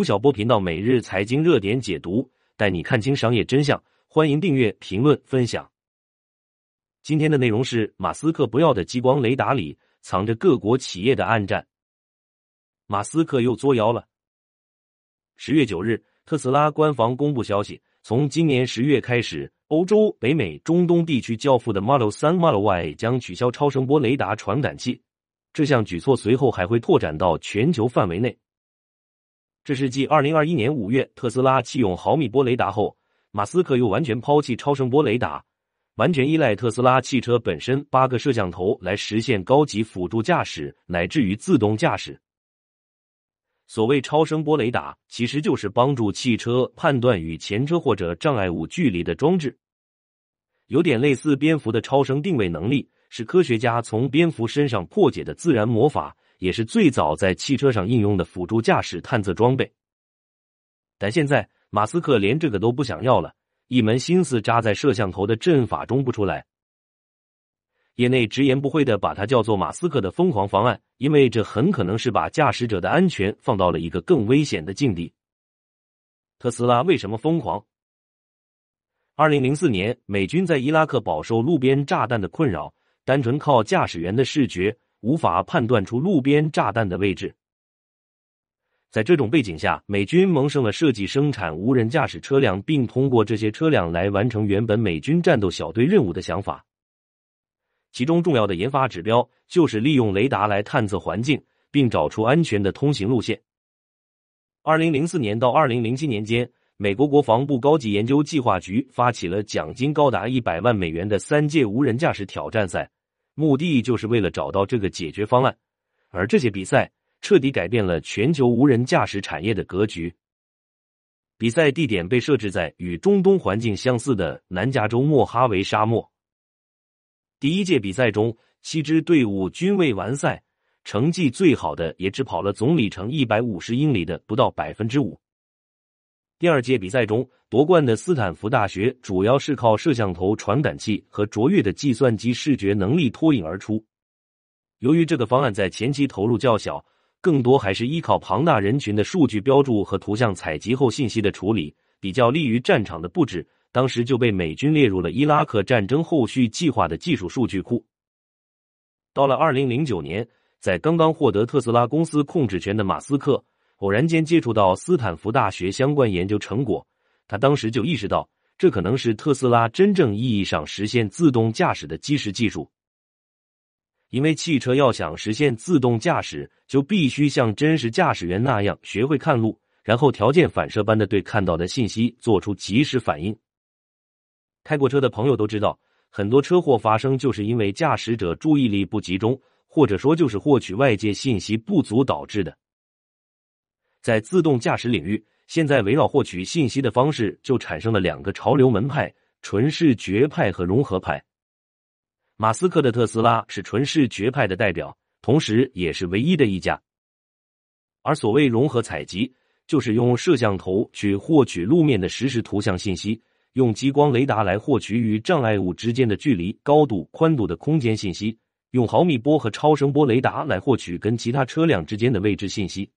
吴晓波频道每日财经热点解读，带你看清商业真相。欢迎订阅、评论、分享。今天的内容是：马斯克不要的激光雷达里藏着各国企业的暗战。马斯克又作妖了。十月九日，特斯拉官方公布消息，从今年十月开始，欧洲、北美、中东地区交付的 Model 三、Model Y 将取消超声波雷达传感器。这项举措随后还会拓展到全球范围内。这是继二零二一年五月特斯拉弃用毫米波雷达后，马斯克又完全抛弃超声波雷达，完全依赖特斯拉汽车本身八个摄像头来实现高级辅助驾驶乃至于自动驾驶。所谓超声波雷达，其实就是帮助汽车判断与前车或者障碍物距离的装置，有点类似蝙蝠的超声定位能力，是科学家从蝙蝠身上破解的自然魔法。也是最早在汽车上应用的辅助驾驶探测装备，但现在马斯克连这个都不想要了，一门心思扎在摄像头的阵法中不出来。业内直言不讳的把它叫做马斯克的疯狂方案，因为这很可能是把驾驶者的安全放到了一个更危险的境地。特斯拉为什么疯狂？二零零四年，美军在伊拉克饱受路边炸弹的困扰，单纯靠驾驶员的视觉。无法判断出路边炸弹的位置。在这种背景下，美军萌生了设计生产无人驾驶车辆，并通过这些车辆来完成原本美军战斗小队任务的想法。其中重要的研发指标就是利用雷达来探测环境，并找出安全的通行路线。二零零四年到二零零七年间，美国国防部高级研究计划局发起了奖金高达一百万美元的三届无人驾驶挑战赛。目的就是为了找到这个解决方案，而这些比赛彻底改变了全球无人驾驶产业的格局。比赛地点被设置在与中东环境相似的南加州莫哈维沙漠。第一届比赛中，七支队伍均未完赛，成绩最好的也只跑了总里程一百五十英里的不到百分之五。第二届比赛中夺冠的斯坦福大学主要是靠摄像头传感器和卓越的计算机视觉能力脱颖而出。由于这个方案在前期投入较小，更多还是依靠庞大人群的数据标注和图像采集后信息的处理，比较利于战场的布置。当时就被美军列入了伊拉克战争后续计划的技术数据库。到了二零零九年，在刚刚获得特斯拉公司控制权的马斯克。偶然间接触到斯坦福大学相关研究成果，他当时就意识到，这可能是特斯拉真正意义上实现自动驾驶的基石技术。因为汽车要想实现自动驾驶，就必须像真实驾驶员那样学会看路，然后条件反射般的对看到的信息做出及时反应。开过车的朋友都知道，很多车祸发生就是因为驾驶者注意力不集中，或者说就是获取外界信息不足导致的。在自动驾驶领域，现在围绕获取信息的方式就产生了两个潮流门派：纯视觉派和融合派。马斯克的特斯拉是纯视觉派的代表，同时也是唯一的一家。而所谓融合采集，就是用摄像头去获取路面的实时图像信息，用激光雷达来获取与障碍物之间的距离、高度、宽度的空间信息，用毫米波和超声波雷达来获取跟其他车辆之间的位置信息。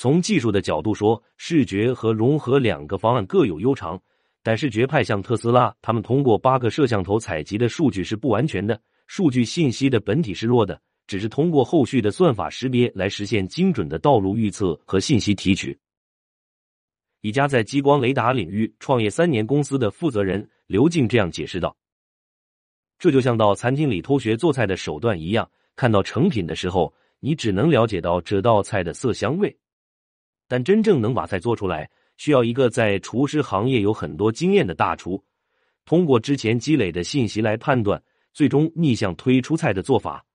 从技术的角度说，视觉和融合两个方案各有优长，但视觉派像特斯拉，他们通过八个摄像头采集的数据是不完全的，数据信息的本体是弱的，只是通过后续的算法识别来实现精准的道路预测和信息提取。一家在激光雷达领域创业三年公司的负责人刘静这样解释道：“这就像到餐厅里偷学做菜的手段一样，看到成品的时候，你只能了解到这道菜的色香味。”但真正能把菜做出来，需要一个在厨师行业有很多经验的大厨，通过之前积累的信息来判断，最终逆向推出菜的做法。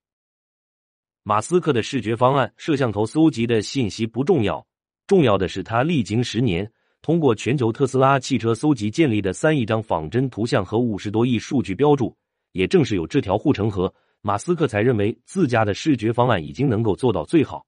马斯克的视觉方案，摄像头搜集的信息不重要，重要的是他历经十年，通过全球特斯拉汽车搜集建立的三亿张仿真图像和五十多亿数据标注。也正是有这条护城河，马斯克才认为自家的视觉方案已经能够做到最好。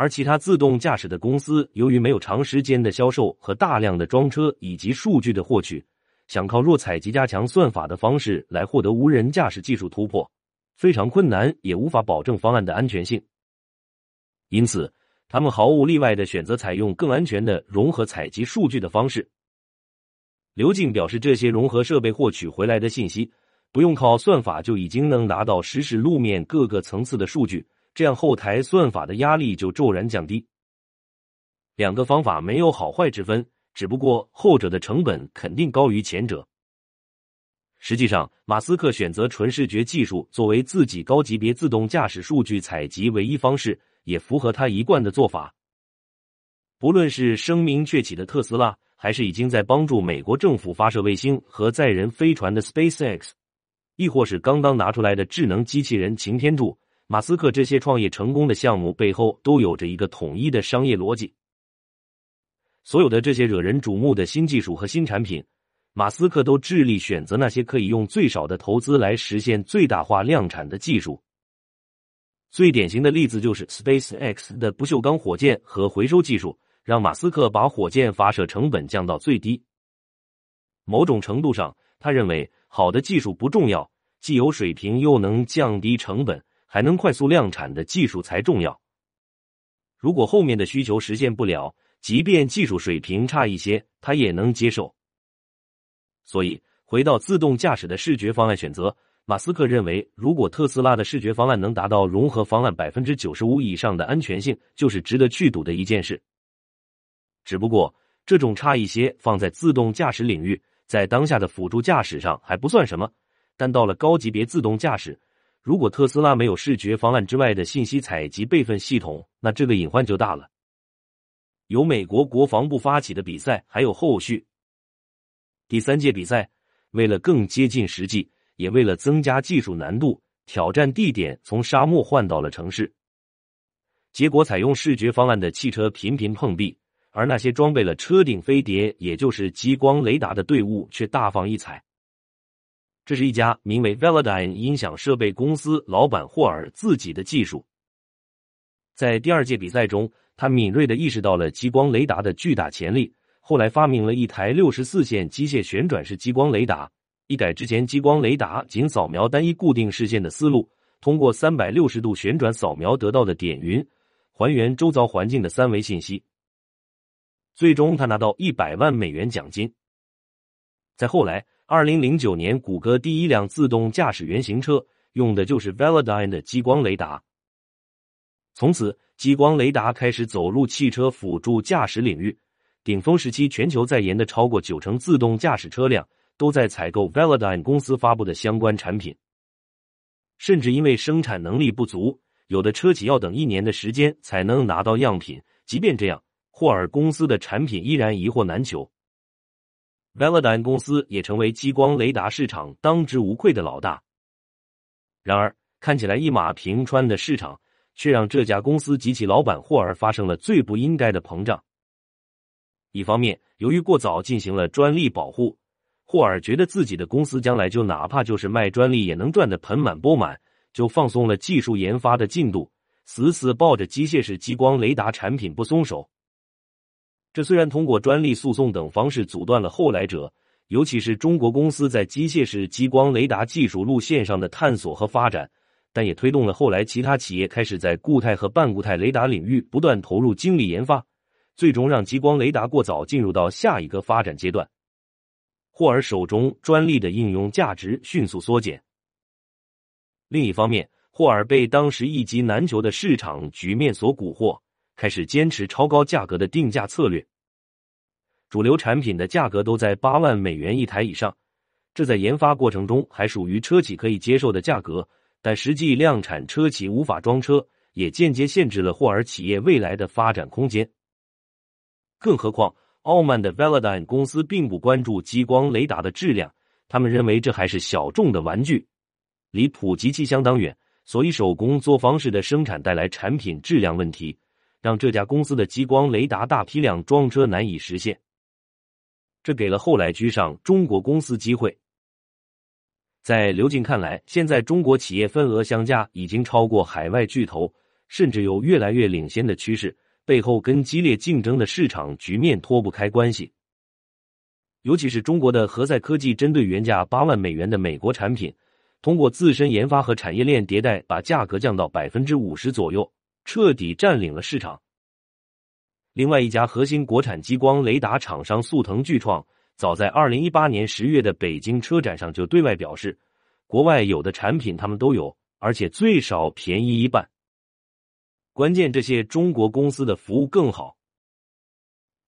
而其他自动驾驶的公司，由于没有长时间的销售和大量的装车以及数据的获取，想靠弱采集加强算法的方式来获得无人驾驶技术突破，非常困难，也无法保证方案的安全性。因此，他们毫无例外的选择采用更安全的融合采集数据的方式。刘静表示，这些融合设备获取回来的信息，不用靠算法就已经能拿到实时路面各个层次的数据，这样后台算法的压力就骤然降低。两个方法没有好坏之分，只不过后者的成本肯定高于前者。实际上，马斯克选择纯视觉技术作为自己高级别自动驾驶数据采集唯一方式，也符合他一贯的做法。不论是声名鹊起的特斯拉，还是已经在帮助美国政府发射卫星和载人飞船的 SpaceX，亦或是刚刚拿出来的智能机器人擎天柱，马斯克这些创业成功的项目背后都有着一个统一的商业逻辑。所有的这些惹人瞩目的新技术和新产品，马斯克都致力选择那些可以用最少的投资来实现最大化量产的技术。最典型的例子就是 SpaceX 的不锈钢火箭和回收技术，让马斯克把火箭发射成本降到最低。某种程度上，他认为好的技术不重要，既有水平又能降低成本，还能快速量产的技术才重要。如果后面的需求实现不了，即便技术水平差一些，他也能接受。所以，回到自动驾驶的视觉方案选择，马斯克认为，如果特斯拉的视觉方案能达到融合方案百分之九十五以上的安全性，就是值得去赌的一件事。只不过，这种差一些放在自动驾驶领域，在当下的辅助驾驶上还不算什么，但到了高级别自动驾驶，如果特斯拉没有视觉方案之外的信息采集备份系统，那这个隐患就大了。由美国国防部发起的比赛还有后续。第三届比赛为了更接近实际，也为了增加技术难度，挑战地点从沙漠换到了城市。结果采用视觉方案的汽车频频碰壁，而那些装备了车顶飞碟，也就是激光雷达的队伍却大放异彩。这是一家名为 Velodyne 音响设备公司老板霍尔自己的技术。在第二届比赛中。他敏锐的意识到了激光雷达的巨大潜力，后来发明了一台六十四线机械旋转式激光雷达，一改之前激光雷达仅扫描单一固定视线的思路，通过三百六十度旋转扫描得到的点云，还原周遭环境的三维信息。最终，他拿到一百万美元奖金。再后来，二零零九年，谷歌第一辆自动驾驶原型车用的就是 Velodyne 的激光雷达，从此。激光雷达开始走入汽车辅助驾驶领域，顶峰时期，全球在研的超过九成自动驾驶车辆都在采购 Velodyne 公司发布的相关产品。甚至因为生产能力不足，有的车企要等一年的时间才能拿到样品。即便这样，霍尔公司的产品依然一货难求。Velodyne 公司也成为激光雷达市场当之无愧的老大。然而，看起来一马平川的市场。却让这家公司及其老板霍尔发生了最不应该的膨胀。一方面，由于过早进行了专利保护，霍尔觉得自己的公司将来就哪怕就是卖专利也能赚得盆满钵满，就放松了技术研发的进度，死死抱着机械式激光雷达产品不松手。这虽然通过专利诉讼等方式阻断了后来者，尤其是中国公司在机械式激光雷达技术路线上的探索和发展。但也推动了后来其他企业开始在固态和半固态雷达领域不断投入精力研发，最终让激光雷达过早进入到下一个发展阶段。霍尔手中专利的应用价值迅速缩减。另一方面，霍尔被当时一机难求的市场局面所蛊惑，开始坚持超高价格的定价策略。主流产品的价格都在八万美元一台以上，这在研发过程中还属于车企可以接受的价格。但实际量产车企无法装车，也间接限制了霍尔企业未来的发展空间。更何况，傲慢的 Velodyne 公司并不关注激光雷达的质量，他们认为这还是小众的玩具，离普及器相当远，所以手工作方式的生产带来产品质量问题，让这家公司的激光雷达大批量装车难以实现。这给了后来居上中国公司机会。在刘静看来，现在中国企业份额相加已经超过海外巨头，甚至有越来越领先的趋势。背后跟激烈竞争的市场局面脱不开关系。尤其是中国的何赛科技，针对原价八万美元的美国产品，通过自身研发和产业链迭代，把价格降到百分之五十左右，彻底占领了市场。另外一家核心国产激光雷达厂商速腾巨创，早在二零一八年十月的北京车展上就对外表示，国外有的产品他们都有，而且最少便宜一半。关键这些中国公司的服务更好。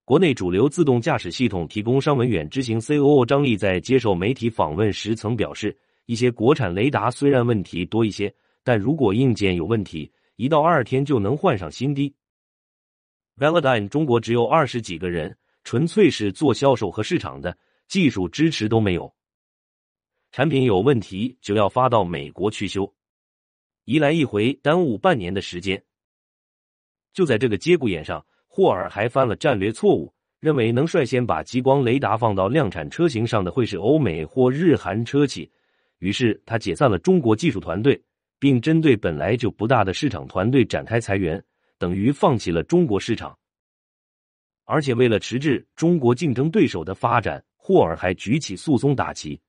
国内主流自动驾驶系统提供商文远执行 COO 张力在接受媒体访问时曾表示，一些国产雷达虽然问题多一些，但如果硬件有问题，一到二天就能换上新的。Velodyne 中国只有二十几个人，纯粹是做销售和市场的，技术支持都没有。产品有问题就要发到美国去修，一来一回耽误半年的时间。就在这个节骨眼上，霍尔还犯了战略错误，认为能率先把激光雷达放到量产车型上的会是欧美或日韩车企，于是他解散了中国技术团队，并针对本来就不大的市场团队展开裁员。等于放弃了中国市场，而且为了迟滞中国竞争对手的发展，霍尔还举起诉讼大旗。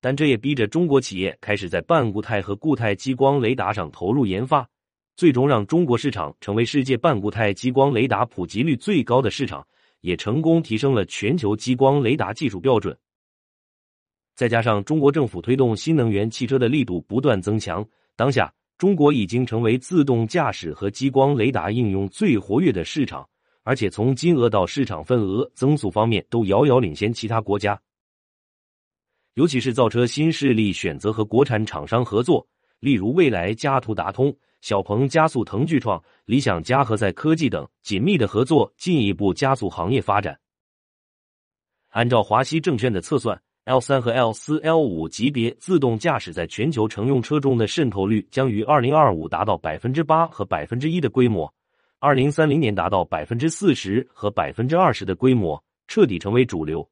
但这也逼着中国企业开始在半固态和固态激光雷达上投入研发，最终让中国市场成为世界半固态激光雷达普及率最高的市场，也成功提升了全球激光雷达技术标准。再加上中国政府推动新能源汽车的力度不断增强，当下。中国已经成为自动驾驶和激光雷达应用最活跃的市场，而且从金额到市场份额增速方面都遥遥领先其他国家。尤其是造车新势力选择和国产厂商合作，例如蔚来加途达通、小鹏加速腾巨创、理想家和在科技等紧密的合作，进一步加速行业发展。按照华西证券的测算。L 三和 L 四、L 五级别自动驾驶在全球乘用车中的渗透率将于二零二五达到百分之八和百分之一的规模，二零三零年达到百分之四十和百分之二十的规模，彻底成为主流。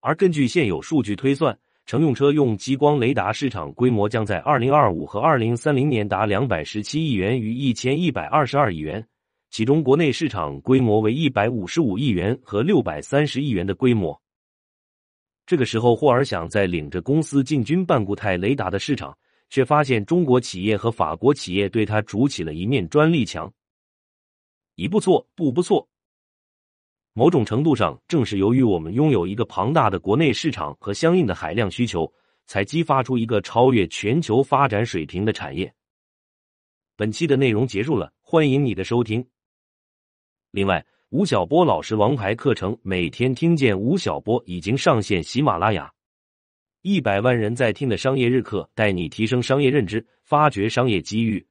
而根据现有数据推算，乘用车用激光雷达市场规模将在二零二五和二零三零年达两百十七亿元与一千一百二十二亿元，其中国内市场规模为一百五十五亿元和六百三十亿元的规模。这个时候，霍尔想在领着公司进军半固态雷达的市场，却发现中国企业和法国企业对他筑起了一面专利墙。一步错，步步错。某种程度上，正是由于我们拥有一个庞大的国内市场和相应的海量需求，才激发出一个超越全球发展水平的产业。本期的内容结束了，欢迎你的收听。另外。吴晓波老师王牌课程，每天听见吴晓波已经上线喜马拉雅，一百万人在听的商业日课，带你提升商业认知，发掘商业机遇。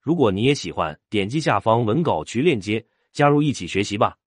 如果你也喜欢，点击下方文稿区链接，加入一起学习吧。